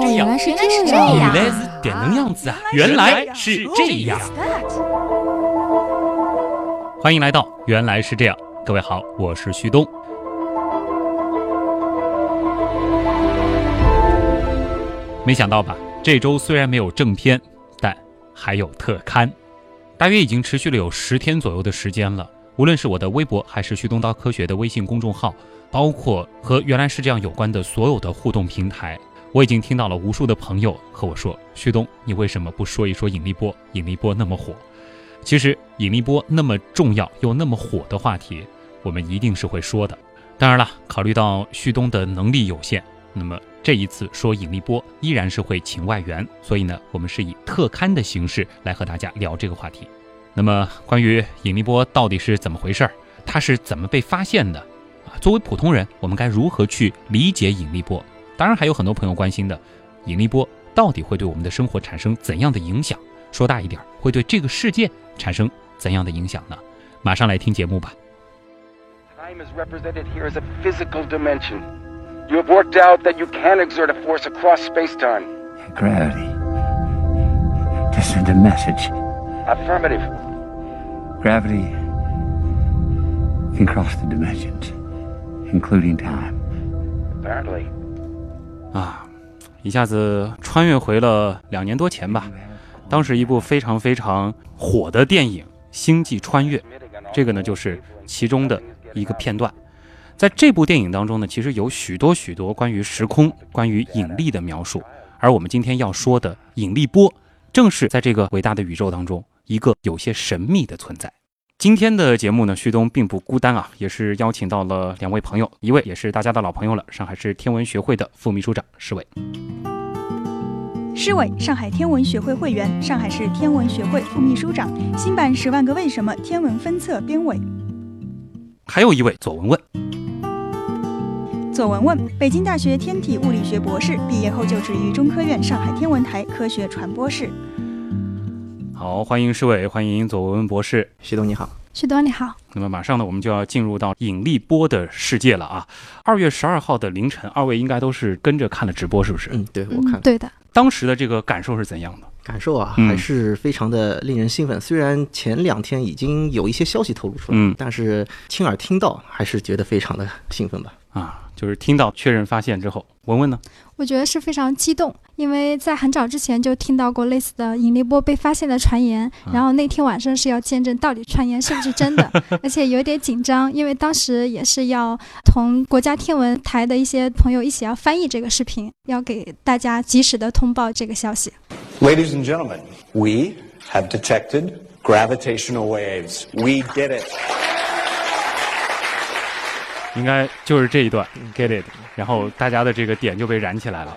这样，原来是这样原样。来是这能样子啊！原来是这样。欢迎来到《原来是这样》，各位好，我是旭东。没想到吧？这周虽然没有正片，但还有特刊，大约已经持续了有十天左右的时间了。无论是我的微博，还是旭东刀科学的微信公众号，包括和原来是这样有关的所有的互动平台，我已经听到了无数的朋友和我说：“旭东，你为什么不说一说引力波？引力波那么火。”其实，引力波那么重要又那么火的话题，我们一定是会说的。当然了，考虑到旭东的能力有限，那么这一次说引力波依然是会请外援，所以呢，我们是以特刊的形式来和大家聊这个话题。那么，关于引力波到底是怎么回事儿，它是怎么被发现的？啊，作为普通人，我们该如何去理解引力波？当然，还有很多朋友关心的，引力波到底会对我们的生活产生怎样的影响？说大一点，会对这个世界产生怎样的影响呢？马上来听节目吧。Time is represented here as a physical dimension. You have worked out that you can exert a force across space-time. Gravity. To send a message. Affirmative. Gravity can cross the dimensions, including time. Apparently. 啊，一下子穿越回了两年多前吧。当时一部非常非常火的电影《星际穿越》，这个呢就是其中的一个片段。在这部电影当中呢，其实有许多许多关于时空、关于引力的描述。而我们今天要说的引力波，正是在这个伟大的宇宙当中一个有些神秘的存在。今天的节目呢，旭东并不孤单啊，也是邀请到了两位朋友，一位也是大家的老朋友了，上海市天文学会的副秘书长施伟。施伟，上海天文学会会员，上海市天文学会副秘书长，新版《十万个为什么》天文分册编委。还有一位左文文，左文文，北京大学天体物理学博士，毕业后就职于中科院上海天文台科学传播室。好，欢迎施伟，欢迎左文文博士。徐东你好，徐东你好，那么马上呢，我们就要进入到引力波的世界了啊！二月十二号的凌晨，二位应该都是跟着看了直播，是不是？嗯，对我看嗯、对的，当时的这个感受是怎样的？感受啊，嗯还是非常的令人兴奋。虽然前两天已经有一些消息透露出来，嗯但是亲耳听到还是觉得非常的兴奋吧。啊，就是听到确认发现之后，文文呢？我觉得是非常激动，因为在很早之前就听到过类似的引力波被发现的传言，然后那天晚上是要见证到底传言是不是真的，而且有点紧张，因为当时也是要同国家天文台的一些朋友一起要翻译这个视频，要给大家及时的通报这个消息。Ladies and gentlemen, we have detected gravitational waves. We did it. 应该就是这一段，get it，然后大家的这个点就被燃起来了。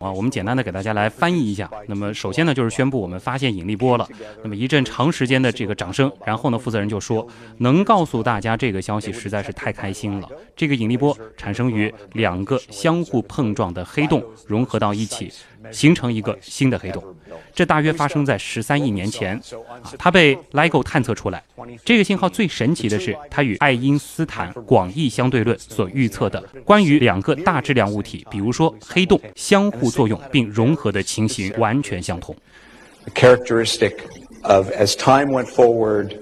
啊，我们简单的给大家来翻译一下。那么首先呢，就是宣布我们发现引力波了。那么一阵长时间的这个掌声，然后呢，负责人就说，能告诉大家这个消息实在是太开心了。这个引力波产生于两个相互碰撞的黑洞融合到一起，形成一个新的黑洞。这大约发生在十三亿年前，啊，它被 LIGO 探测出来。这个信号最神奇的是，它与爱因斯坦广义相对论所预测的关于两个大质量物体，比如说黑洞相互作用并融合的情形完全相同。 The characteristic of as time went forward,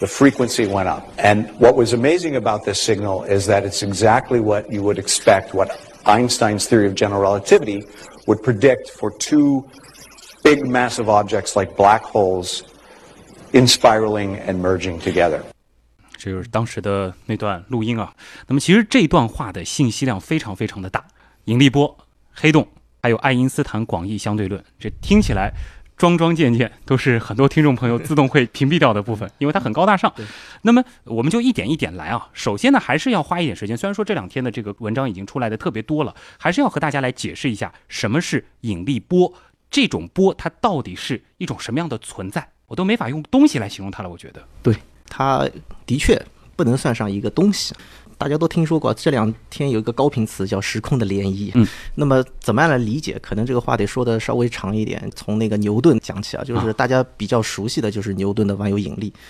the frequency went up. And what was amazing about this signal is that it's exactly what you would expect, what Einstein's theory of general relativity would predict for two big massive objects like black holes in spiraling and merging together. 这就是当时的那段录音啊。那么其实这段话的信息量非常非常的大，引力波、黑洞，还有爱因斯坦广义相对论，这听起来桩桩件件都是很多听众朋友自动会屏蔽掉的部分，因为它很高大上。那么我们就一点一点来啊。首先呢，还是要花一点时间。虽然说这两天的这个文章已经出来的特别多了，还是要和大家来解释一下什么是引力波。这种波它到底是一种什么样的存在？我都没法用东西来形容它了。我觉得，对，它的确不能算上一个东西。大家都听说过，这两天有一个高频词叫“时空的涟漪”。嗯，那么怎么样来理解？可能这个话得说的稍微长一点，从那个牛顿讲起啊，就是大家比较熟悉的就是牛顿的万有引力。呃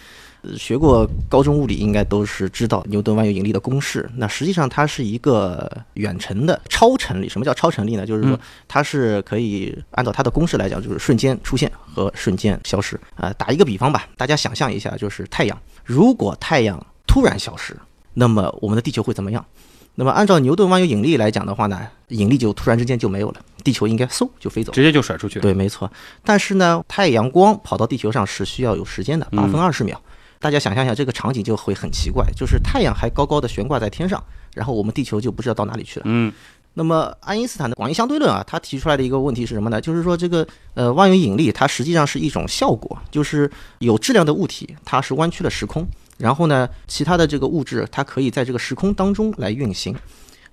学过高中物理应该都是知道牛顿万有引力的公式。那实际上它是一个远程的超程力。什么叫超程力呢？就是说嗯它是可以按照它的公式来讲，就是瞬间出现和瞬间消失。啊、打一个比方吧，大家想象一下，就是太阳，如果太阳突然消失，那么我们的地球会怎么样？那么按照牛顿万有引力来讲的话呢，引力就突然之间就没有了，地球应该嗖就飞走了。直接就甩出去了。对，没错。但是呢，太阳光跑到地球上是需要有时间的，八分嗯二十秒。大家想象一下，这个场景就会很奇怪，就是太阳还高高的悬挂在天上，然后我们地球就不知道到哪里去了。嗯那么爱因斯坦的广义相对论啊，他提出来的一个问题是什么呢？就是说这个呃万有引力它实际上是一种效果，就是有质量的物体它是弯曲了时空，然后呢其他的这个物质它可以在这个时空当中来运行。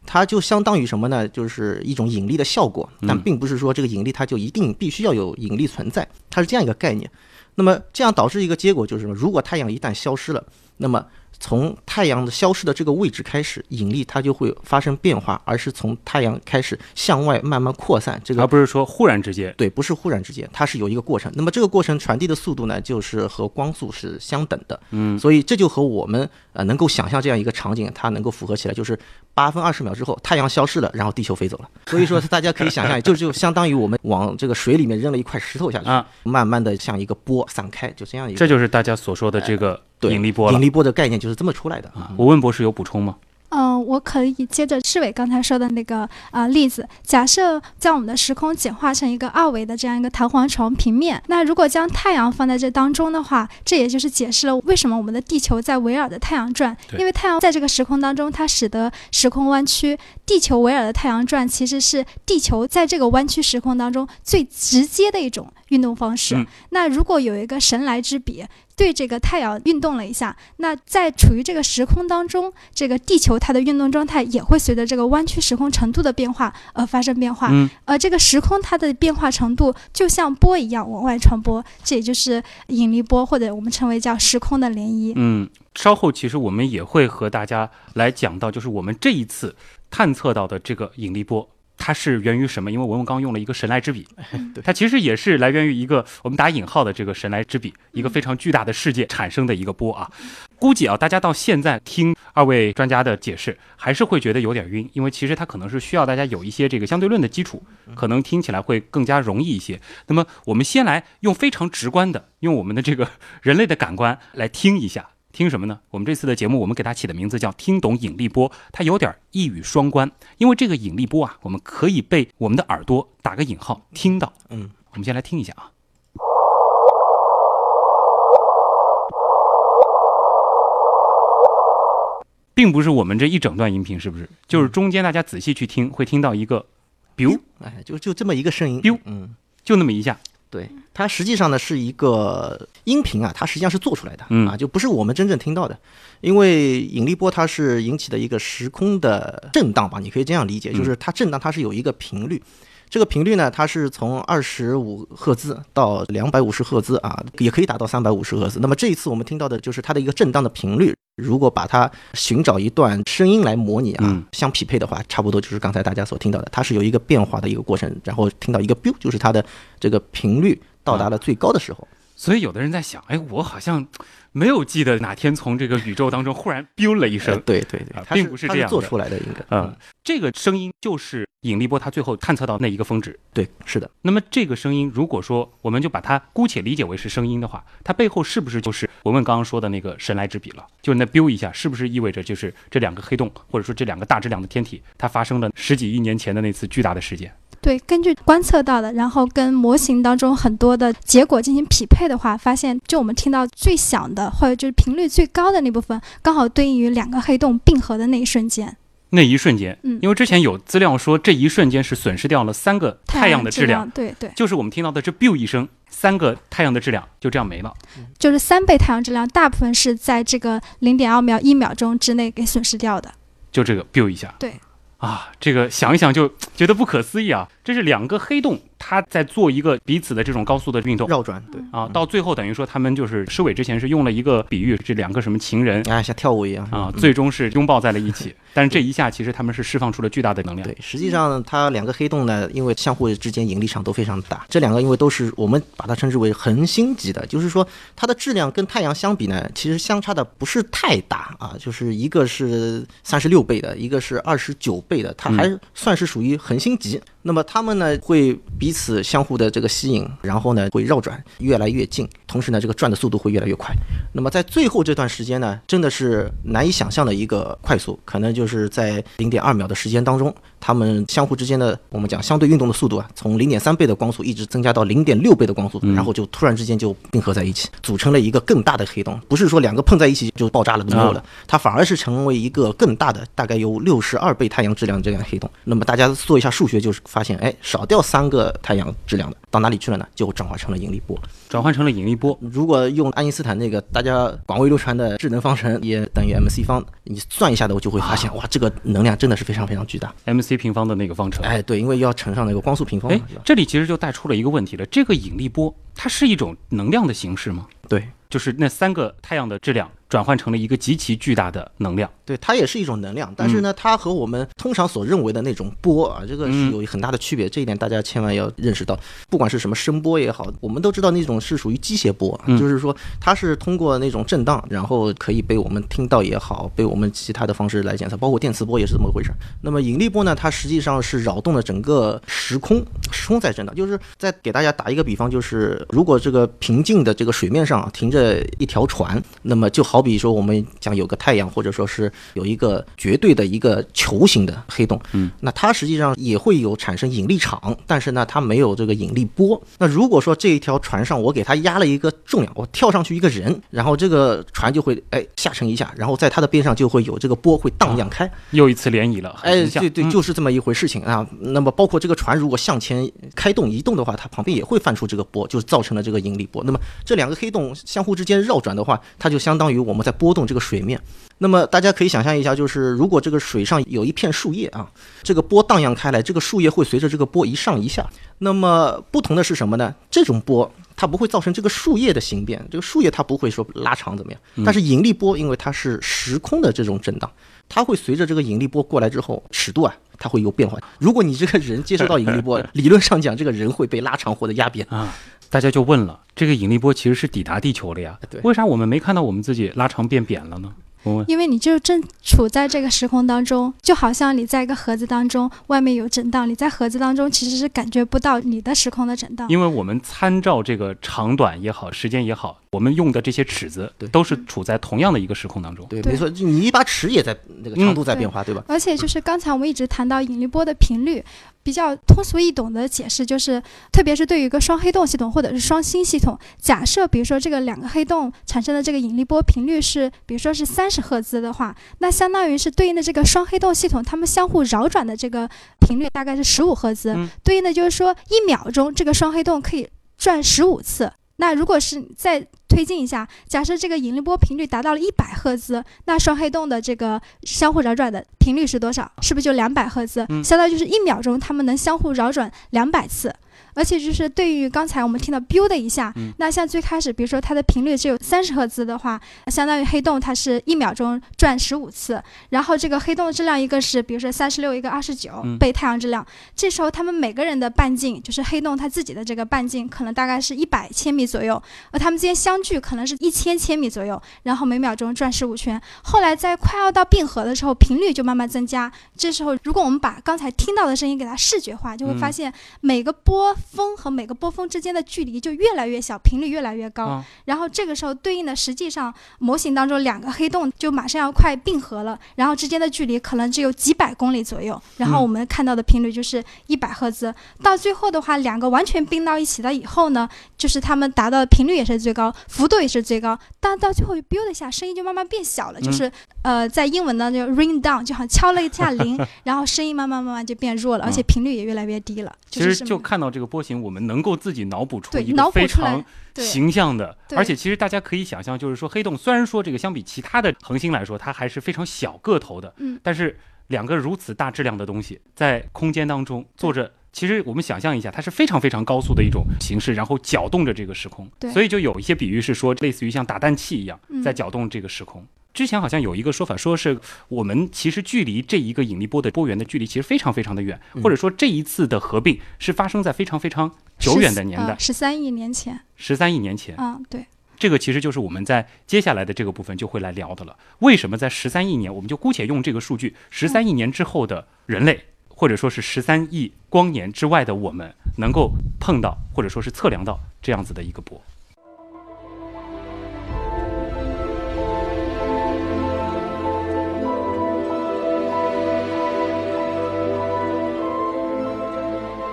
它就相当于什么呢？就是一种引力的效果，但并不是说这个引力它就一定必须要有引力存在，它是这样一个概念。那么这样导致一个结果就是什么？如果太阳一旦消失了，那么从太阳的消失的这个位置开始，引力它就会发生变化，而是从太阳开始向外慢慢扩散。这个而不是说忽然之间。对，不是忽然之间，它是有一个过程。那么这个过程传递的速度呢，就是和光速是相等的。嗯，所以这就和我们呃能够想象这样一个场景，它能够符合起来，就是八分二十秒之后，太阳消失了，然后地球飞走了。所以说大家可以想象，就就相当于我们往这个水里面扔了一块石头下去，啊慢慢的像一个波散开，就这样一个。这就是大家所说的这个对引力波了引。力波的概念就是这么出来的啊。我问博士有补充吗？嗯，我可以接着世伟刚才说的那个呃例子，假设将我们的时空简化成一个二维的这样一个弹簧床平面，那如果将太阳放在这当中的话，这也就是解释了为什么我们的地球在围绕着太阳转，因为太阳在这个时空当中，它使得时空弯曲，地球围绕着太阳转，其实是地球在这个弯曲时空当中最直接的一种运动方式。嗯那如果有一个神来之笔，对这个太阳运动了一下，那在处于这个时空当中，这个地球它的运动状态也会随着这个弯曲时空程度的变化而发生变化。嗯，而这个时空它的变化程度就像波一样往外传播，这也就是引力波，或者我们称为叫时空的涟漪。嗯，稍后其实我们也会和大家来讲到，就是我们这一次探测到的这个引力波。它是源于什么？因为文文刚用了一个神来之笔，对它其实也是来源于一个我们打引号的这个神来之笔，一个非常巨大的世界产生的一个波啊。估计啊，大家到现在听二位专家的解释，还是会觉得有点晕，因为其实它可能是需要大家有一些这个相对论的基础，可能听起来会更加容易一些。那么我们先来用非常直观的，用我们的这个人类的感官来听一下。听什么呢？我们这次的节目，我们给它起的名字叫“听懂引力波”，它有点一语双关，因为这个引力波啊，我们可以被我们的耳朵打个引号听到。嗯，我们先来听一下啊。并不是我们这一整段音频，是不是？就是中间大家仔细去听，会听到一个 biu，哎，就就这么一个声音。biu 嗯，就那么一下。对，它实际上呢是一个音频啊，它实际上是做出来的、嗯啊，就不是我们真正听到的，因为引力波它是引起的一个时空的震荡吧，你可以这样理解，嗯就是它震荡它是有一个频率。这个频率呢，它是从二十五赫兹到两百五十赫兹啊，也可以达到三百五十赫兹。那么这一次我们听到的就是它的一个震荡的频率。如果把它寻找一段声音来模拟啊，嗯相匹配的话，差不多就是刚才大家所听到的，它是有一个变化的一个过程，然后听到一个 biu，就是它的这个频率到达了最高的时候。所以有的人在想，哎，我好像没有记得哪天从这个宇宙当中忽然 biu 了一声呃，对对对并不是这样做出来的应该。嗯，这个声音就是引力波它最后探测到那一个峰值。对，是的，那么这个声音，如果说我们就把它姑且理解为是声音的话，它背后是不是就是文文刚刚说的那个神来之笔了？就是那 biu 一下，是不是意味着就是这两个黑洞，或者说这两个大质量的天体，它发生了十几亿年前的那次巨大的事件？对，根据观测到的，然后跟模型当中很多的结果进行匹配的话，发现就我们听到最响的，或者就是频率最高的那部分，刚好对应于两个黑洞并合的那一瞬间。那一瞬间，嗯因为之前有资料说这一瞬间是损失掉了三个太阳的质量，对对，就是我们听到的这 biu 一声，三个太阳的质量就这样没了。就是三倍太阳质量，大部分是在这个零点二秒一秒钟之内给损失掉的。就这个 biu 一下。对。啊，这个想一想就觉得不可思议啊！这是两个黑洞，它在做一个彼此的这种高速的运动。绕转，对。啊，到最后等于说他们就是收尾之前是用了一个比喻，这两个什么情人。啊，像跳舞一样。啊，嗯。最终是拥抱在了一起。但是这一下其实他们是释放出了巨大的能量。对，实际上它两个黑洞呢，因为相互之间引力场都非常大，这两个因为都是我们把它称之为恒星级的，就是说它的质量跟太阳相比呢，其实相差的不是太大啊，就是一个是三十六倍的，一个是二十九倍的，它还算是属于恒星级。那么它们呢会彼此相互的这个吸引，然后呢会绕转越来越近，同时呢这个转的速度会越来越快。那么在最后这段时间呢，真的是难以想象的一个快速，可能就是在零点二秒的时间当中，它们相互之间的我们讲相对运动的速度啊，从零点三倍的光速一直增加到零点六倍的光速，然后就突然之间就并合在一起，组成了一个更大的黑洞。不是说两个碰在一起就爆炸了都没有了，它反而是成为一个更大的，大概有六十二倍太阳质量这样的黑洞。那么大家做一下数学，就是发现，哎，少掉三个太阳质量的，到哪里去了呢？就转化成了引力波。转换成了引力波。如果用爱因斯坦那个大家广为流传的智能方程，也等于 mc 方，你算一下的，我就会发现，哇，这个能量真的是非常非常巨大。MC 平方的那个方程。哎，对，因为要乘上那个光速平方哎？这里其实就带出了一个问题了：这个引力波它是一种能量的形式吗？对，就是那三个太阳的质量转换成了一个极其巨大的能量。对，它也是一种能量，但是呢，它和我们通常所认为的那种波啊，这个是有很大的区别，这一点大家千万要认识到。不管是什么声波也好，我们都知道那种是属于机械波，嗯就是说它是通过那种震荡，然后可以被我们听到也好，被我们其他的方式来检测，包括电磁波也是这么回事儿。那么引力波呢，它实际上是扰动了整个时空，时空在震荡。就是再给大家打一个比方，就是如果这个平静的这个水面上停着一条船，那么就好比说我们讲有个太阳，或者说是有一个绝对的一个球形的黑洞，嗯，那它实际上也会有产生引力场，但是呢，它没有这个引力波。那如果说这一条船上我给它压了一个重量，我跳上去一个人，然后这个船就会哎下沉一下，然后在它的边上就会有这个波会荡漾开，又一次涟漪了，很哎，对对，嗯就是这么一回事情啊。那么包括这个船如果向前开动移动的话，它旁边也会泛出这个波，就是造成了这个引力波。那么这两个黑洞相互之间绕转的话，它就相当于我们在波动这个水面。那么大家可以想象一下，就是如果这个水上有一片树叶啊，这个波荡漾开来，这个树叶会随着这个波一上一下。那么不同的是什么呢？这种波它不会造成这个树叶的形变，这个树叶它不会说拉长怎么样，但是引力波因为它是时空的这种震荡，它会随着这个引力波过来之后，尺度啊它会有变化。如果你这个人接收到引力波，理论上讲这个人会被拉长或者压扁。啊，大家就问了，这个引力波其实是抵达地球了呀，对为啥我们没看到我们自己拉长变扁了呢？因为你就正处在这个时空当中，就好像你在一个盒子当中，外面有震荡，你在盒子当中其实是感觉不到你的时空的震荡。因为我们参照这个长短也好，时间也好，我们用的这些尺子对都是处在同样的一个时空当中。对，对没错，你一把尺也在那个长度在变化，对吧？而且就是刚才我们一直谈到引力波的频率，比较通俗易懂的解释就是，特别是对于一个双黑洞系统或者是双星系统，假设比如说这个两个黑洞产生的这个引力波频率是，比如说是三十赫兹的话，那相当于是对应的这个双黑洞系统它们相互绕转的这个频率大概是十五赫兹，嗯对应的就是说一秒钟这个双黑洞可以转十五次。那如果是再推进一下，假设这个引力波频率达到了一百赫兹，那双黑洞的这个相互扰转的频率是多少？是不是就两百赫兹？嗯相当于就是一秒钟它们能相互扰转两百次。而且就是对于刚才我们听到 biu 的一下，嗯那像最开始，比如说它的频率只有三十赫兹的话，相当于黑洞它是一秒钟转十五次，然后这个黑洞的质量一个是比如说三十六，一个二十九嗯倍太阳质量，这时候他们每个人的半径，就是黑洞它自己的这个半径，可能大概是一百千米左右，而他们之间相距可能是一千千米左右，然后每秒钟转十五圈。后来在快要到并合的时候，频率就慢慢增加。这时候，如果我们把刚才听到的声音给它视觉化，就会发现每个波峰和每个波峰之间的距离就越来越小，频率越来越高。啊然后这个时候对应的，实际上模型当中两个黑洞就马上要快并合了，然后之间的距离可能只有几百公里左右。然后我们看到的频率就是一百赫兹。到最后的话，两个完全并到一起了以后呢，就是它们达到的频率也是最高，幅度也是最高。但到最后 biu 的一下，声音就慢慢变小了，就是、呃，在英文呢就 ring down，就好像敲了一下铃，然后声音慢慢慢慢就变弱了，而且频率也越来越低了。其实就看到这个波形，我们能够自己脑补出一个非常形象的，而且其实大家可以想象，就是说黑洞虽然说这个相比其他的恒星来说，它还是非常小个头的，嗯但是两个如此大质量的东西在空间当中坐着。其实我们想象一下，它是非常非常高速的一种形式，然后搅动着这个时空。对所以就有一些比喻是说，类似于像打蛋器一样嗯在搅动这个时空。之前好像有一个说法，说是我们其实距离这一个引力波的波源的距离其实非常非常的远，或者说这一次的合并是发生在非常非常久远的年代，十三亿年前。十三亿年前。嗯，对。这个其实就是我们在接下来的这个部分就会来聊的了。为什么在十三亿年，我们就姑且用这个数据，十三亿年之后的人类，或者说是十三亿光年之外的我们，能够碰到或者说是测量到这样子的一个波？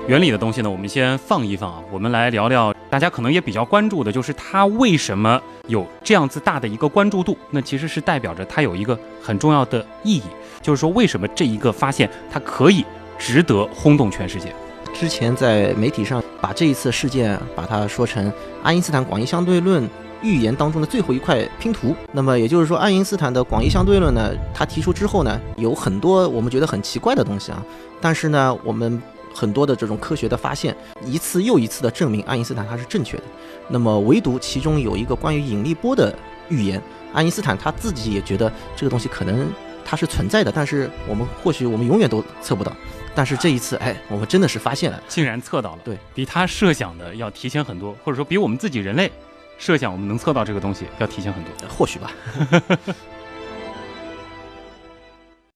原理的东西呢，我们先放一放啊。我们来聊聊大家可能也比较关注的，就是它为什么有这样子大的一个关注度？那其实是代表着它有一个很重要的意义，就是说为什么这一个发现它可以值得轰动全世界？之前在媒体上把这一次事件把它说成爱因斯坦广义相对论预言当中的最后一块拼图。那么也就是说，爱因斯坦的广义相对论呢，他提出之后呢，有很多我们觉得很奇怪的东西啊，但是呢，我们。很多的这种科学的发现，一次又一次的证明爱因斯坦他是正确的。那么，唯独其中有一个关于引力波的预言，爱因斯坦他自己也觉得这个东西可能它是存在的，但是我们或许我们永远都测不到。但是这一次，哎，我们真的是发现了，竟然测到了，对比他设想的要提前很多，或者说比我们自己人类设想我们能测到这个东西要提前很多，或许吧。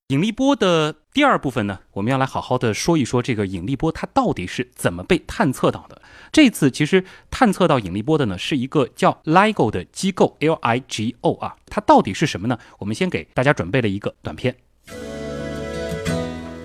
引力波的第二部分呢，我们要来好好的说一说这个引力波它到底是怎么被探测到的。这次其实探测到引力波的呢，是一个叫 LIGO 的机构，L I G O 啊，它到底是什么呢？我们先给大家准备了一个短片。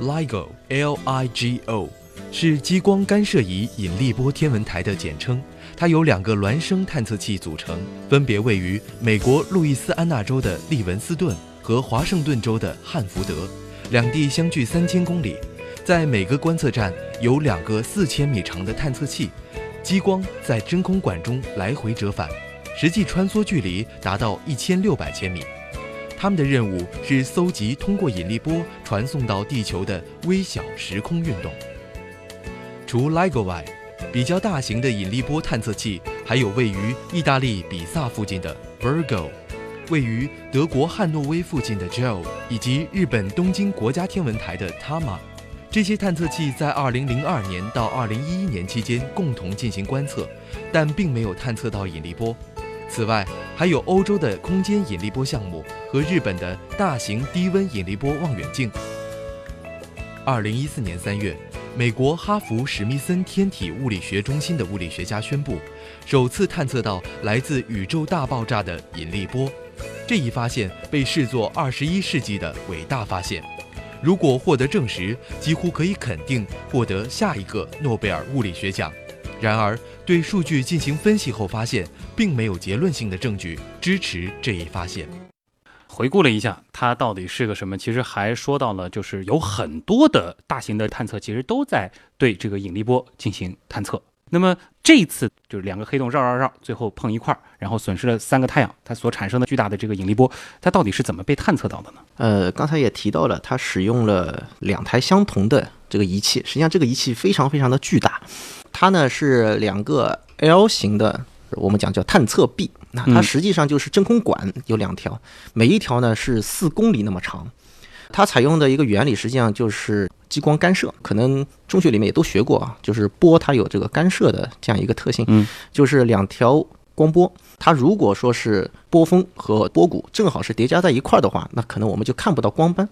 LIGO L I G O 是激光干涉仪引力波天文台的简称，它由两个孪生探测器组成，分别位于美国路易斯安那州的利文斯顿。和华盛顿州的汉福德，两地相距三千公里，在每个观测站有两个四千米长的探测器，激光在真空管中来回折返，实际穿梭距离达到一千六百千米。他们的任务是搜集通过引力波传送到地球的微小时空运动。除 LIGO 外，比较大型的引力波探测器还有位于意大利比萨附近的 Virgo。位于德国汉诺威附近的 JO，以及日本东京国家天文台的 TAMA，这些探测器在2002年到2011年期间共同进行观测，但并没有探测到引力波。此外，还有欧洲的空间引力波项目和日本的大型低温引力波望远镜。2014年3月，美国哈佛史密森天体物理学中心的物理学家宣布，首次探测到来自宇宙大爆炸的引力波。这一发现被视作二十一世纪的伟大发现，如果获得证实，几乎可以肯定获得下一个诺贝尔物理学奖。然而，对数据进行分析后发现，并没有结论性的证据支持这一发现。回顾了一下，它到底是个什么？其实还说到了，就是有很多的大型的探测，其实都在对这个引力波进行探测。那么这一次就是两个黑洞绕绕绕，最后碰一块儿，然后损失了三个太阳，它所产生的巨大的这个引力波，它到底是怎么被探测到的呢？呃，刚才也提到了，它使用了两台相同的这个仪器，实际上这个仪器非常非常的巨大，它呢是两个 L 型的，我们讲叫探测臂，那它实际上就是真空管有两条，每一条呢是四公里那么长。它采用的一个原理实际上就是激光干涉，可能中学里面也都学过啊，就是波它有这个干涉的这样一个特性，嗯，就是两条光波，它如果说是波峰和波谷正好是叠加在一块儿的话，那可能我们就看不到光斑。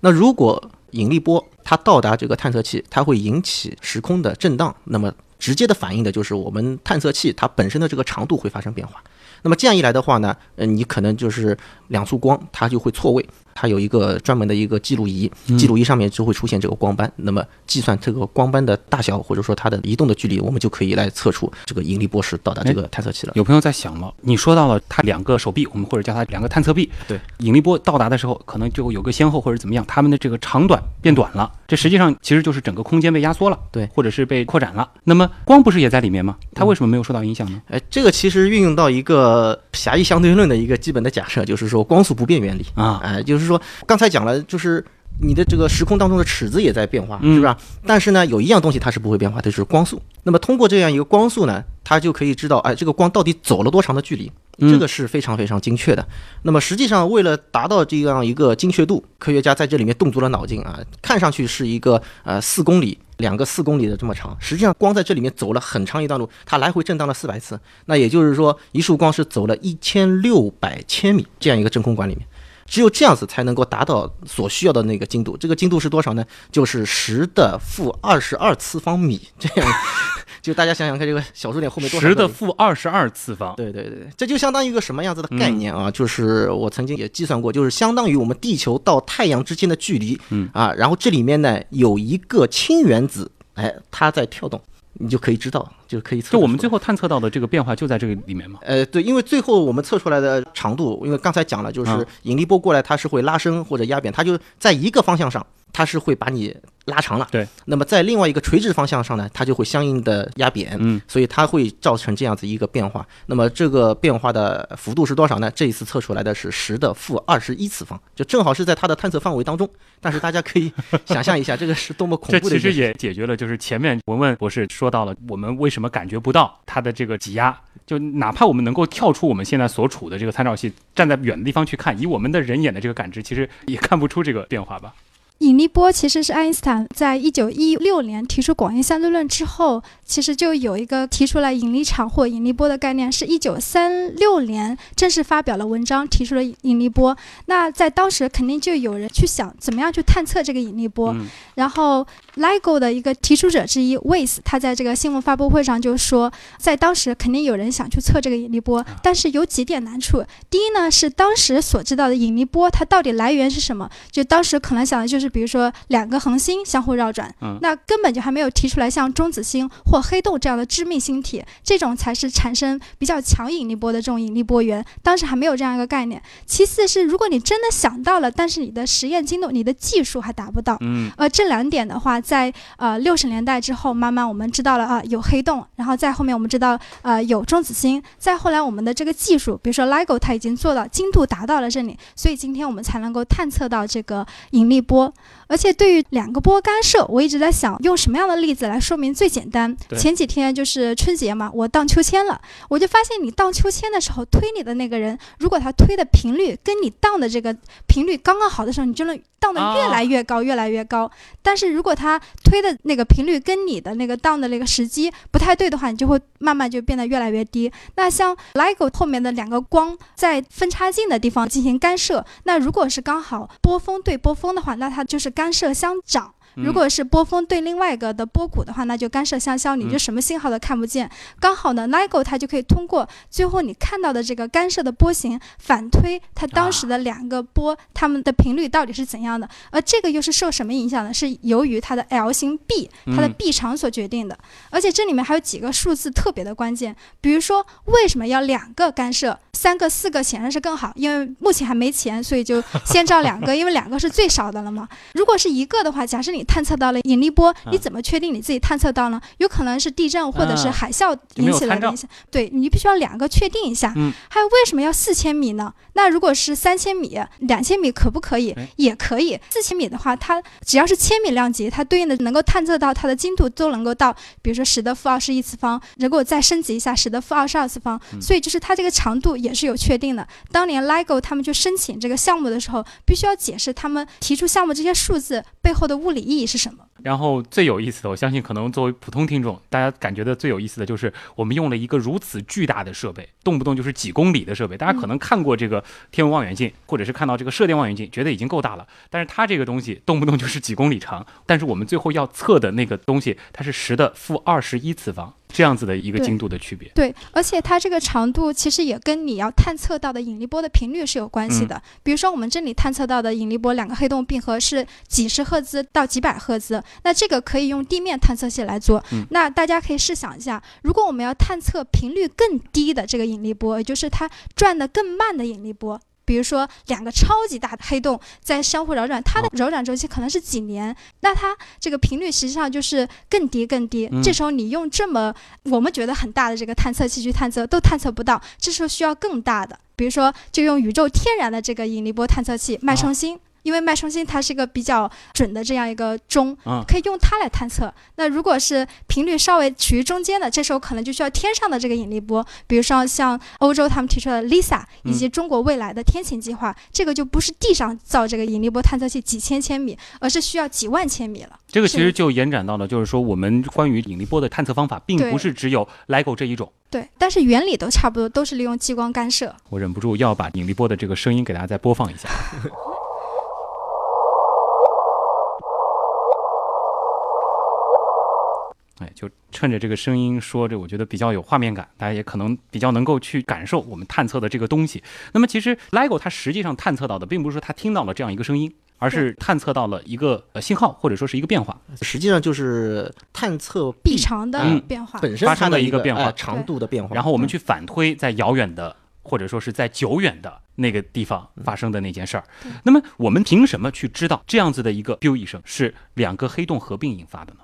那如果引力波它到达这个探测器，它会引起时空的震荡，那么直接的反映的就是我们探测器它本身的这个长度会发生变化。那么这样一来的话呢，呃，你可能就是两束光它就会错位。它有一个专门的一个记录仪，记录仪上面就会出现这个光斑。那么计算这个光斑的大小，或者说它的移动的距离，我们就可以来测出这个引力波是到达这个探测器了。有朋友在想了，你说到了它两个手臂，我们或者叫它两个探测臂，对，引力波到达的时候，可能就有个先后或者怎么样，它们的这个长短变短了。这实际上其实就是整个空间被压缩了，对，或者是被扩展了。那么光不是也在里面吗？它为什么没有受到影响呢？哎，这个其实运用到一个狭义相对论的一个基本的假设，就是说光速不变原理啊，哎，就是说刚才讲了，就是你的这个时空当中的尺子也在变化，嗯是吧？但是呢，有一样东西它是不会变化的，就是光速。那么通过这样一个光速呢，它就可以知道，哎，这个光到底走了多长的距离，嗯这个是非常非常精确的。那么实际上，为了达到这样一个精确度，科学家在这里面动足了脑筋啊。看上去是一个呃四公里，两个四公里的这么长，实际上光在这里面走了很长一段路，它来回震荡了四百次。那也就是说，一束光是走了一千六百千米这样一个真空管里面。只有这样子才能够达到所需要的那个精度。这个精度是多少呢？就是十的负二十二次方米。这样，就大家想想看，这个小数点后面多少十的负二十二次方。对对对，这就相当于一个什么样子的概念啊？就是我曾经也计算过，就是相当于我们地球到太阳之间的距离，嗯啊，然后这里面呢有一个氢原子，哎，它在跳动，你就可以知道，就可以测。就我们最后探测到的这个变化就在这个里面嘛。呃，对，因为最后我们测出来的长度，因为刚才讲了，就是啊引力波过来，它是会拉伸或者压扁，它就在一个方向上，它是会把你拉长了。对。那么在另外一个垂直方向上呢，它就会相应的压扁。嗯。所以它会造成这样子一个变化。那么这个变化的幅度是多少呢？这一次测出来的是十的负二十一次方，就正好是在它的探测范围当中。但是大家可以想象一下，这个是多么恐怖的一件事。其实也解决了，就是前面文文博士说到了，我们为什么感觉不到它的这个挤压？就哪怕我们能够跳出我们现在所处的这个参照系，站在远的地方去看，以我们的人眼的这个感知，其实也看不出这个变化吧？引力波其实是爱因斯坦在一九一六年提出广义相对论之后，其实就有一个提出来引力场或引力波的概念，是一九三六年正式发表了文章，提出了引力波。那在当时肯定就有人去想怎么样去探测这个引力波。嗯然后 LIGO 的一个提出者之一 Weiss，他在这个新闻发布会上就说，在当时肯定有人想去测这个引力波，但是有几点难处。第一呢，是当时所知道的引力波它到底来源是什么？就当时可能想的就是，比如说两个恒星相互绕转，嗯那根本就还没有提出来像中子星或黑洞这样的致命星体，这种才是产生比较强引力波的这种引力波源。当时还没有这样一个概念。其次是，如果你真的想到了，但是你的实验精度、你的技术还达不到，嗯呃，这两点的话，在呃六十年代之后，慢慢我们知道了啊、有黑洞，然后再后面我们知道呃有中子星，再后来我们的这个技术，比如说 LIGO 它已经做到精度达到了这里，所以今天我们才能够探测到这个引力波。而且对于两个波干涉，我一直在想用什么样的例子来说明最简单。前几天就是春节嘛，我荡秋千了，我就发现你荡秋千的时候推你的那个人，如果他推的频率跟你荡的这个频率刚刚好的时候，你就能荡得越来越高，越来越高。但是如果他它推的那个频率跟你的那个 down 的那个时机不太对的话，你就会慢慢就变得越来越低。那像 LIGO 后面的两个光在分叉镜的地方进行干涉，那如果是刚好波峰对波峰的话，那它就是干涉相长。如果是波峰对另外一个的波谷的话，那就干涉相消，你就什么信号都看不见。刚好呢，LIGO 它就可以通过最后你看到的这个干涉的波形反推它当时的两个波它们的频率到底是怎样的，而这个又是受什么影响呢？是由于它的 L 型 B 它的嗯臂长所决定的。而且这里面还有几个数字特别的关键，比如说为什么要两个干涉，三个、四个显然是更好，因为目前还没钱，所以就先照两个，因为两个是最少的了嘛。如果是一个的话，假设你探测到了引力波，你怎么确定你自己探测到呢？有可能是地震或者是啊海啸引起来的影响，对你必须要两个确定一下。嗯还有为什么要四千米呢？那如果是三千米、两千米可不可以哎？也可以。四千米的话，它只要是千米量级，它对应的能够探测到它的精度都能够到，比如说十的负二十一次方，如果再升级一下十的负二十二次方，嗯所以就是它这个长度也是有确定的。当年 LIGO 他们去申请这个项目的时候，必须要解释他们提出项目这些数字背后的物理意义是什么。然后最有意思的，我相信可能作为普通听众，大家感觉的最有意思的就是我们用了一个如此巨大的设备，动不动就是几公里的设备。大家可能看过这个天文望远镜，或者是看到这个射电望远镜，觉得已经够大了。但是它这个东西动不动就是几公里长，但是我们最后要测的那个东西，它是十的负二十一次方，这样子的一个精度的区别。对，而且它这个长度其实也跟你要探测到的引力波的频率是有关系的。比如说我们这里探测到的引力波，两个黑洞并合是几十赫兹到几百赫兹，那这个可以用地面探测器来做。嗯那大家可以试想一下，如果我们要探测频率更低的这个引力波，也就是它转得更慢的引力波。比如说，两个超级大的黑洞在相互扰转，它的哦柔转周期可能是几年，那它这个频率实际上就是更低更低。嗯这时候你用这么我们觉得很大的这个探测器去探测，都探测不到，这时候需要更大的，比如说就用宇宙天然的这个引力波探测器脉冲星。因为脉冲星它是一个比较准的这样一个钟，嗯可以用它来探测。那如果是频率稍微处于中间的，这时候可能就需要天上的这个引力波，比如说像欧洲他们提出的 LISA 以及中国未来的天琴计划，这个就不是地上造这个引力波探测器几千千米，而是需要几万千米了。这个其实就延展到了，就是说我们关于引力波的探测方法，并不是只有 LIGO 这一种。对，但是原理都差不多，都是利用激光干涉。我忍不住要把引力波的这个声音给大家再播放一下。哎，就趁着这个声音说着，我觉得比较有画面感，大家也可能比较能够去感受我们探测的这个东西。那么其实 LIGO 它实际上探测到的，并不是说它听到了这样一个声音，而是探测到了一个呃信号，或者说是一个变化。实际上就是探测臂长的嗯变化，本身发生的一个变化哎长度的变化。然后我们去反推在遥远的或者说是在久远的那个地方发生的那件事儿。那么我们凭什么去知道这样子的一个 biu 一声是两个黑洞合并引发的呢？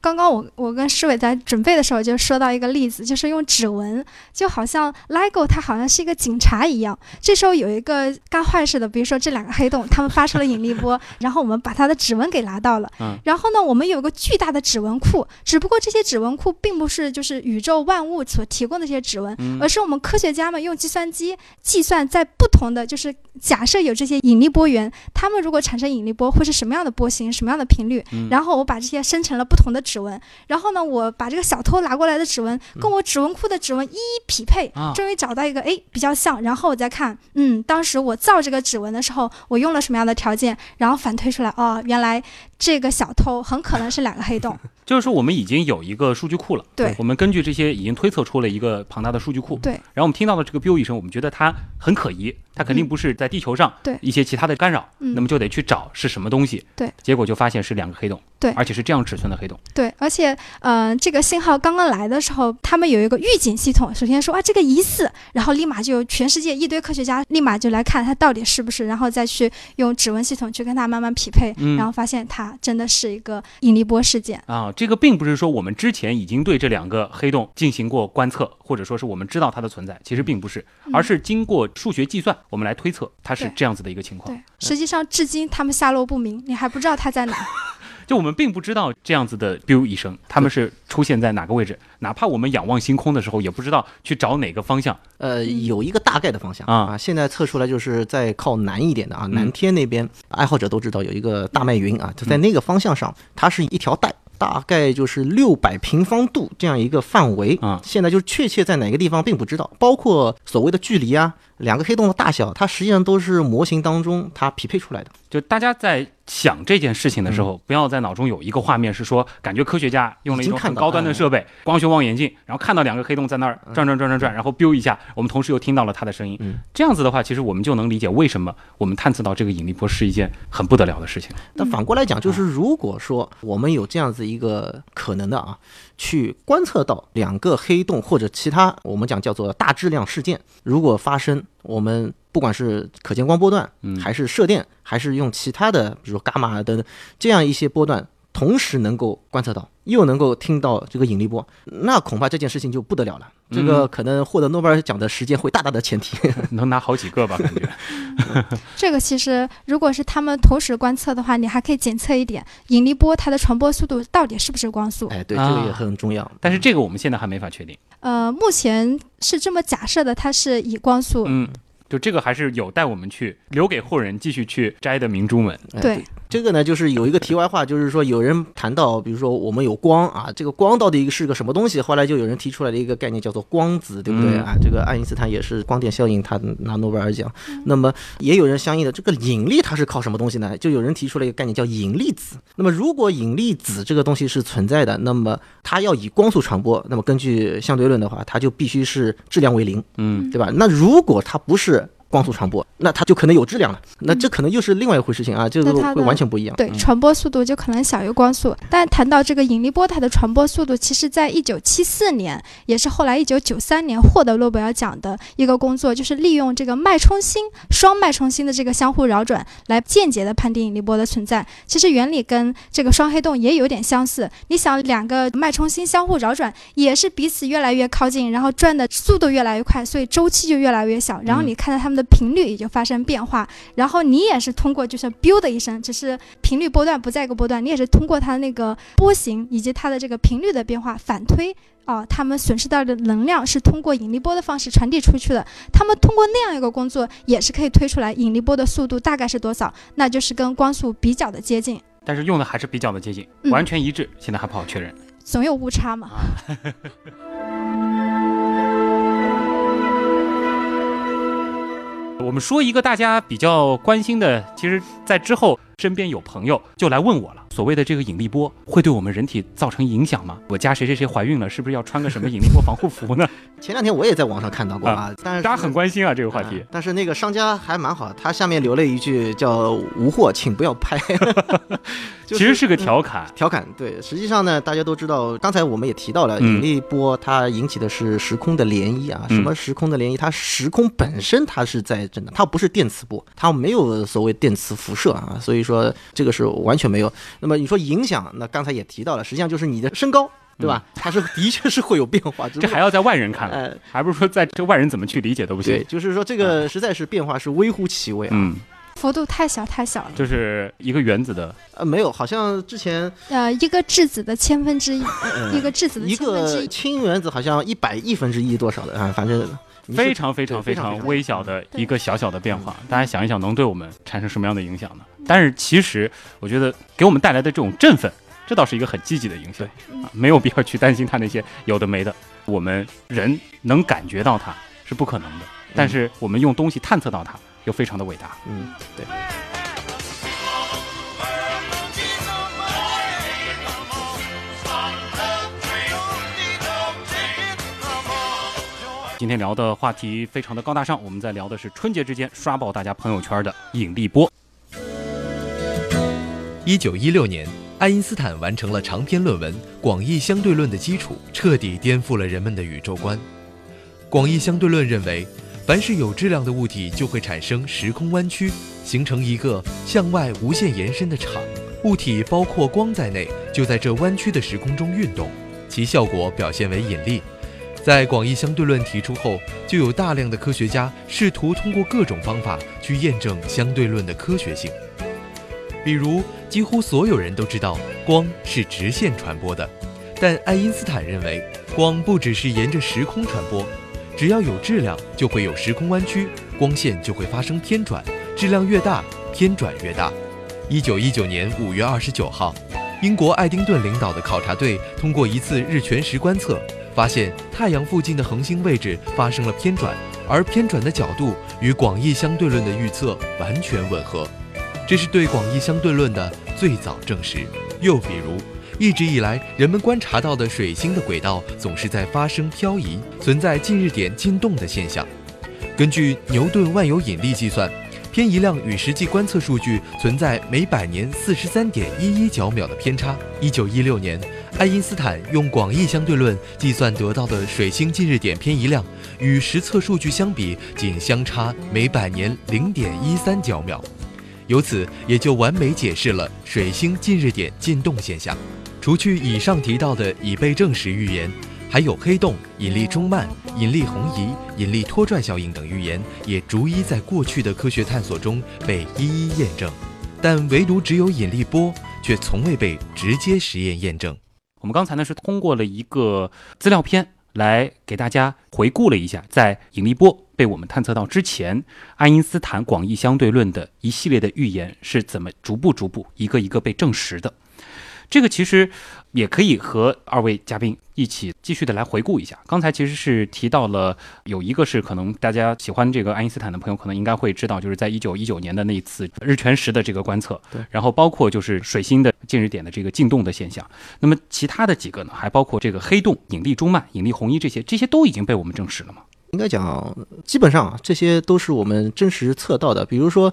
刚刚我我跟施伟在准备的时候就说到一个例子，就是用指纹，就好像 LIGO 它好像是一个警察一样。这时候有一个干坏事的，比如说这两个黑洞，他们发出了引力波，然后我们把它的指纹给拿到了。嗯然后呢，我们有个巨大的指纹库，只不过这些指纹库并不是就是宇宙万物所提供的这些指纹，嗯而是我们科学家们用计算机计算在不同的就是假设有这些引力波源，它们如果产生引力波会是什么样的波形，什么样的频率，嗯然后我把这些生成了不同的指纹，然后呢，我把这个小偷拿过来的指纹跟我指纹库的指纹一一匹配，啊终于找到一个哎比较像，然后我再看，嗯，当时我造这个指纹的时候，我用了什么样的条件，然后反推出来，哦，原来这个小偷很可能是两个黑洞，就是说我们已经有一个数据库了，对。我们根据这些已经推测出了一个庞大的数据库，对。然后我们听到了这个 biu 一声，我们觉得它很可疑，它肯定不是在地球上对。一些其他的干扰，嗯。那么就得去找是什么东西，对，结果就发现是两个黑洞，对。而且是这样尺寸的黑洞，对，而且，呃，这个信号刚刚来的时候，他们有一个预警系统，首先说啊这个疑似，然后立马就全世界一堆科学家立马就来看它到底是不是，然后再去用指纹系统去跟它慢慢匹配，嗯。然后发现它真的是一个引力波事件。啊，这个并不是说我们之前已经对这两个黑洞进行过观测，或者说是我们知道它的存在，其实并不是，而是经过数学计算，我们来推测它是这样子的一个情况。对，实际上至今他们下落不明，你还不知道它在哪。就我们并不知道这样子的 biu 一声，它们是出现在哪个位置，哪怕我们仰望星空的时候，也不知道去找哪个方向。呃，有一个大概的方向啊现在测出来就是在靠南一点的啊，嗯南天那边，爱好者都知道有一个大麦云啊，就在那个方向上，它是一条带。大概就是六百平方度这样一个范围。啊。现在就是确切在哪个地方并不知道，包括所谓的距离啊，两个黑洞的大小，它实际上都是模型当中它匹配出来的。就大家在想这件事情的时候，不要在脑中有一个画面是说，感觉科学家用了一种很高端的设备，光学望远镜，然后看到两个黑洞在那儿转转转转转，然后 biu 一下，我们同时又听到了它的声音。嗯这样子的话，其实我们就能理解为什么我们探测到这个引力波是一件很不得了的事情。但反过来讲，就是如果说我们有这样子一个可能的啊，去观测到两个黑洞或者其他我们讲叫做大质量事件，如果发生，我们不管是可见光波段，嗯。还是射电，还是用其他的，比如伽马等等这样一些波段，同时能够观测到，又能够听到这个引力波，那恐怕这件事情就不得了了。这个可能获得诺贝尔奖的时间会大大的前提。能拿好几个吧，感觉。这个其实如果是他们同时观测的话，你还可以检测一点引力波它的传播速度到底是不是光速。哎，对，这啊个也很重要。但是这个我们现在还没法确定。呃，目前是这么假设的，它是以光速。嗯，就这个还是有待我们去留给后人继续去摘的明珠们。哎对，这个呢，就是有一个题外话，就是说有人谈到，比如说我们有光啊，这个光到底是个什么东西？后来就有人提出来了一个概念，叫做光子，对不对嗯啊？这个爱因斯坦也是光电效应，他拿诺贝尔奖。那么也有人相应的，这个引力它是靠什么东西呢？就有人提出了一个概念叫引力子。那么如果引力子这个东西是存在的，那么它要以光速传播，那么根据相对论的话，它就必须是质量为零，嗯，对吧？那如果它不是光速传播，那它就可能有质量了，那这可能又是另外一回事情啊，这个会完全不一样。对，传播速度就可能小于光速。但谈到这个引力波，它的传播速度，其实在一九七四年，也是后来一九九三年获得诺贝尔奖的一个工作，就是利用这个脉冲星双脉冲星的这个相互绕转，来间接的判定引力波的存在。其实原理跟这个双黑洞也有点相似。你想，两个脉冲星相互绕转，也是彼此越来越靠近，然后转的速度越来越快，所以周期就越来越小。然后你看到它们的频率也就发生变化。然后你也是通过就是 biu 的一声，只是频率波段不在一个波段，你也是通过它那个波形以及它的这个频率的变化反推。啊，他们损失到的能量是通过引力波的方式传递出去的。他们通过那样一个工作，也是可以推出来引力波的速度大概是多少，那就是跟光速比较的接近。但是用的还是比较的接近，嗯完全一致，现在还不好确认。总有误差嘛。我们说一个大家比较关心的，其实，在之后身边有朋友就来问我了，所谓的这个引力波会对我们人体造成影响吗？我家谁谁谁怀孕了，是不是要穿个什么引力波防护服呢？前两天我也在网上看到过啊，但是大家很关心啊这个话题啊。但是那个商家还蛮好，他下面留了一句叫“无货，请不要拍”，就其实是个嗯调侃，调侃。对，实际上呢，大家都知道，刚才我们也提到了，嗯引力波它引起的是时空的涟漪啊。嗯什么时空的涟漪？它时空本身它是在震的，它不是电磁波，它没有所谓电磁辐射啊。所以说这个是完全没有。那么你说影响，那刚才也提到了，实际上就是你的身高，对吧？它是的确是会有变化，这还要在外人看来，呃，还不是说在这外人怎么去理解都不行对，行。就是说这个实在是变化是微乎其微啊。嗯，幅度太小太小了，就是一个原子的，呃，没有，好像之前呃，一个质子的千分之一，呃一个质子的千分之一，氢原子好像一百亿分之一多少的啊，反正非常非常非对非常常微小的一个小小的变化，大家想一想，能对我们产生什么样的影响呢？但是其实我觉得给我们带来的这种振奋，这倒是一个很积极的影响啊，没有必要去担心它那些有的没的。我们人能感觉到它是不可能的，但是我们用东西探测到它又非常的伟大。嗯，对。今天聊的话题非常的高大上，我们在聊的是春节之间刷爆大家朋友圈的引力波。一九一六年，爱因斯坦完成了长篇论文《广义相对论的基础》，彻底颠覆了人们的宇宙观。广义相对论认为，凡是有质量的物体就会产生时空弯曲，形成一个向外无限延伸的场。物体包括光在内，就在这弯曲的时空中运动，其效果表现为引力。在广义相对论提出后，就有大量的科学家试图通过各种方法去验证相对论的科学性。比如，几乎所有人都知道光是直线传播的，但爱因斯坦认为光不只是沿着时空传播，只要有质量就会有时空弯曲，光线就会发生偏转，质量越大，偏转越大。一九一九年五月二十九号，英国爱丁顿领导的考察队通过一次日全食观测，发现太阳附近的恒星位置发生了偏转，而偏转的角度与广义相对论的预测完全吻合。这是对广义相对论的最早证实。又比如，一直以来人们观察到的水星的轨道总是在发生漂移，存在近日点进动的现象。根据牛顿万有引力计算，偏移量与实际观测数据存在每百年四十三点一一角秒的偏差。一九一六年，爱因斯坦用广义相对论计算得到的水星近日点偏移量，与实测数据相比，仅相差每百年零点一三角秒。由此也就完美解释了水星近日点进动现象。除去以上提到的已被证实预言，还有黑洞、引力中慢、引力红移、引力拖拽效应等预言，也逐一在过去的科学探索中被一一验证。但唯独只有引力波，却从未被直接实验验证。我们刚才呢是通过了一个资料片来给大家回顾了一下，在引力波被我们探测到之前，爱因斯坦广义相对论的一系列的预言是怎么逐步逐步一个一个被证实的。这个其实也可以和二位嘉宾一起继续的来回顾一下。刚才其实是提到了有一个是可能大家喜欢这个爱因斯坦的朋友可能应该会知道，就是在一九一九年的那一次日全食的这个观测，对，然后包括就是水星的近日点的这个进动的现象。那么其他的几个呢，还包括这个黑洞、引力中脉、引力红移这些，这些都已经被我们证实了吗？应该讲，基本上啊，这些都是我们真实测到的。比如说，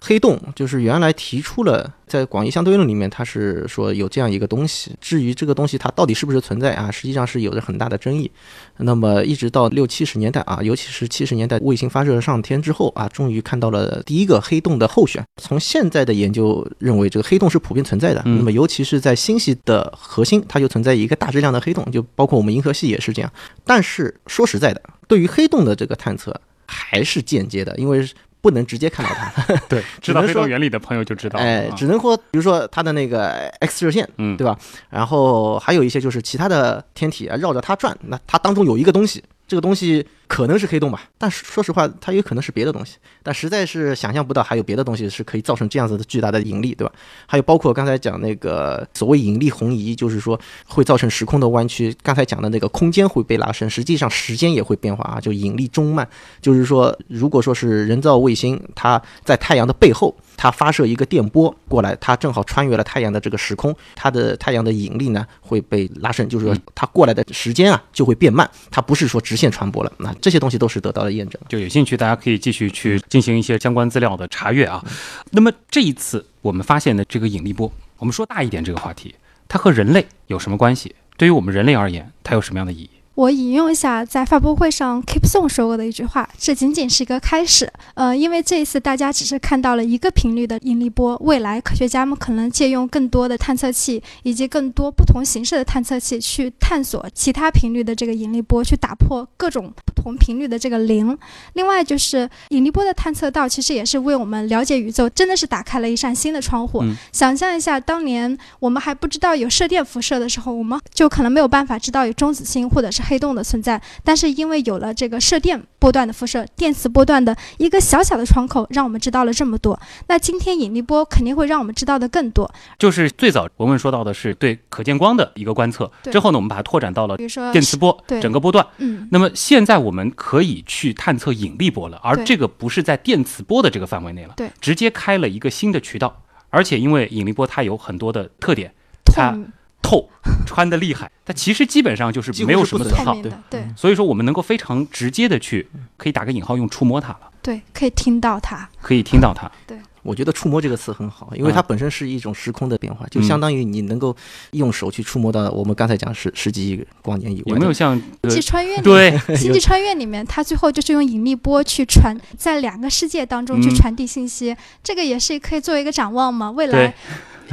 黑洞就是原来提出了在广义相对论里面，它是说有这样一个东西。至于这个东西它到底是不是存在啊，实际上是有着很大的争议。那么一直到六七十年代啊，尤其是七十年代卫星发射上天之后啊，终于看到了第一个黑洞的候选。从现在的研究认为，这个黑洞是普遍存在的。嗯那么尤其是在星系的核心，它就存在一个大质量的黑洞，就包括我们银河系也是这样。但是说实在的，对于黑洞的这个探测，还还是间接的，因为不能直接看到它。对，知道黑洞原理的朋友就知道了。哎，啊只能说，比如说它的那个 X 射线，嗯对吧？然后还有一些就是其他的天体啊绕着它转，那它当中有一个东西，这个东西可能是黑洞吧，但是说实话，它有可能是别的东西，但实在是想象不到还有别的东西是可以造成这样子的巨大的引力，对吧？还有包括刚才讲那个所谓引力红移，就是说会造成时空的弯曲。刚才讲的那个空间会被拉伸，实际上时间也会变化啊，就引力中慢。就是说，如果说是人造卫星，它在太阳的背后，它发射一个电波过来，它正好穿越了太阳的这个时空，它的太阳的引力呢会被拉伸，就是说它过来的时间啊就会变慢，它不是说直线传播了。那这些东西都是得到了验证。就有兴趣，大家可以继续去进行一些相关资料的查阅啊。那么这一次我们发现的这个引力波，我们说大一点这个话题，它和人类有什么关系？对于我们人类而言，它有什么样的意义？我引用一下在发布会上 Keep Song 说过的一句话：“这仅仅是一个开始。”呃，因为这一次大家只是看到了一个频率的引力波，未来科学家们可能借用更多的探测器以及更多不同形式的探测器去探索其他频率的这个引力波，去打破各种不同频率的这个零。另外就是引力波的探测到，其实也是为我们了解宇宙真的是打开了一扇新的窗户。嗯想象一下，当年我们还不知道有射电辐射的时候，我们就可能没有办法知道有中子星或者是黑洞的存在。但是因为有了这个射电波段的辐射，电磁波段的一个小小的窗口，让我们知道了这么多。那今天引力波肯定会让我们知道的更多，就是最早文文说到的是对可见光的一个观测，之后呢，我们把它拓展到了比如说电磁波对整个波段。嗯，那么现在我们可以去探测引力波了，而这个不是在电磁波的这个范围内了，对，直接开了一个新的渠道。而且因为引力波它有很多的特点，它痛透、穿的厉害，它其实基本上就是没有什么损耗对所以说我们能够非常直接的去，可以打个引号用触摸它了，对，可以听到它。可以听到它。对我觉得“触摸”这个词很好，因为嗯它本身是一种时空的变化，就相当于你能够用手去触摸到我们刚才讲十十几亿光年以外的。有没有像呃星际穿越里 对 星际穿越里面，它最后就是用引力波去传，在两个世界当中去嗯传递信息，这个也是可以作为一个展望嘛。未来，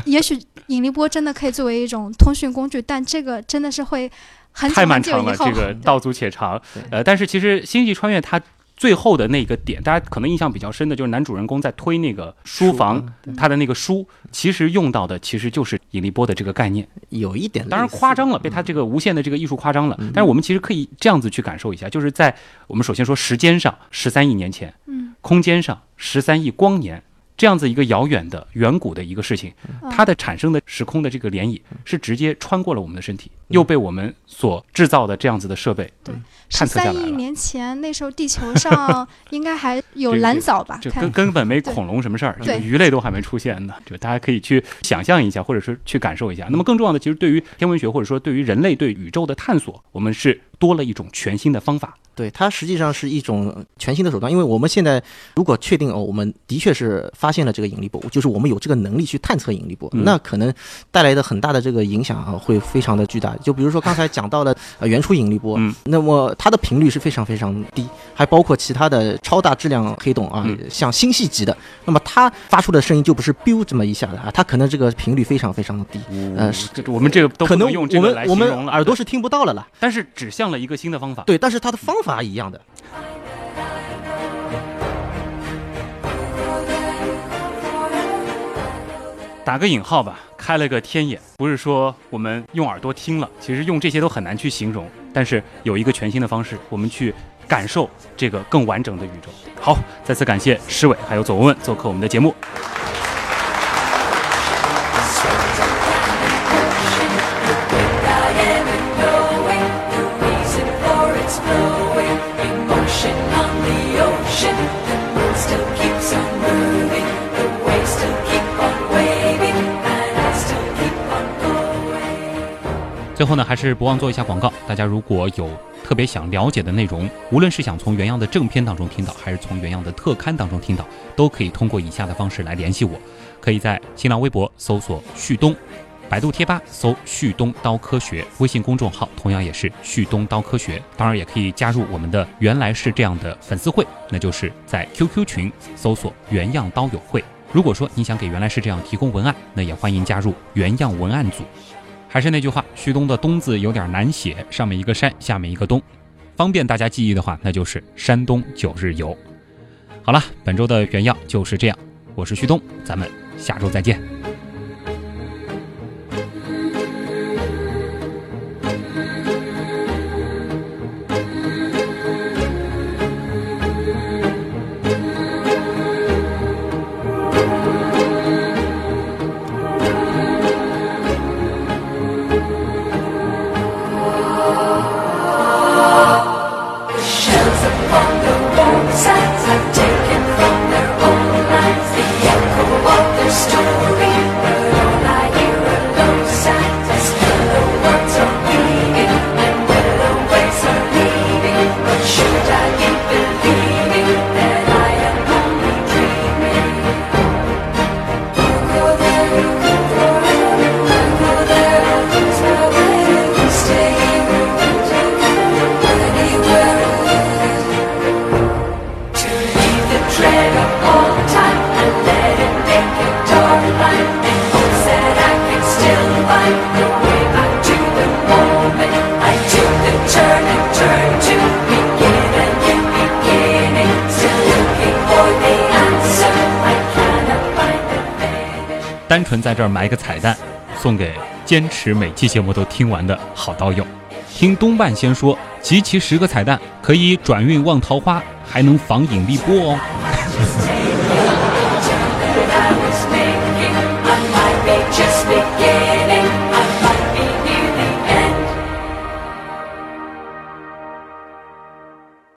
也许引力波真的可以作为一种通讯工具，但这个真的是会很久太漫很久以长了，后。这个道阻且长。呃，但是其实《星际穿越》它最后的那个点，大家可能印象比较深的就是男主人公在推那个书房，嗯他的那个书，其实用到的其实就是引力波的这个概念。有一点，当然夸张了，被他这个无限的这个艺术夸张了。嗯但是我们其实可以这样子去感受一下，就是在我们首先说时间上十三亿年前，嗯，空间上十三亿光年。这样子一个遥远的、远古的一个事情，嗯。它的产生的时空的这个涟漪是直接穿过了我们的身体，嗯又被我们所制造的这样子的设备对十探测下来了。三亿年前，那时候地球上 应该还有蓝藻吧？这看根根本没恐龙什么事儿，鱼类都还没出现呢。就大家可以去想象一下，或者是去感受一下。那么更重要的，其实对于天文学或者说对于人类对宇宙的探索，我们是多了一种全新的方法。对，它实际上是一种全新的手段，因为我们现在如果确定哦，我们的确是发现了这个引力波，就是我们有这个能力去探测引力波，嗯那可能带来的很大的这个影响啊，会非常的巨大。就比如说刚才讲到了呃原初引力波，嗯那么它的频率是非常非常低，还包括其他的超大质量黑洞啊，嗯像星系级的，那么它发出的声音就不是 biu 这么一下的啊，它可能这个频率非常非常的低，呃，我们这个都不可能用这个来我们我们形容了。耳朵是听不到了啦。但是指向了一个新的方法。对，但是它的方法一样的。打个引号吧，开了个天眼，不是说我们用耳朵听了，其实用这些都很难去形容。但是有一个全新的方式，我们去感受这个更完整的宇宙。好，再次感谢施伟还有左文文做客我们的节目。最后呢，还是不忘做一下广告。大家如果有特别想了解的内容，无论是想从原样的正片当中听到，还是从原样的特刊当中听到，都可以通过以下的方式来联系我。可以在新浪微博搜索“旭东”，百度贴吧搜“旭东刀科学”，微信公众号同样也是“旭东刀科学”。当然，也可以加入我们的“原来是这样的”粉丝会，那就是在 QQ 群搜索“原样刀友会”。如果说你想给“原来是这样”提供文案，那也欢迎加入原样文案组。还是那句话，旭东的“东”字有点难写，上面一个山，下面一个东，方便大家记忆的话，那就是山东九日游。好了，本周的原样就是这样，我是旭东，咱们下周再见。一个彩蛋，送给坚持每期节目都听完的好刀友。听东半仙说，集齐十个彩蛋可以转运旺桃花，还能防引力波哦。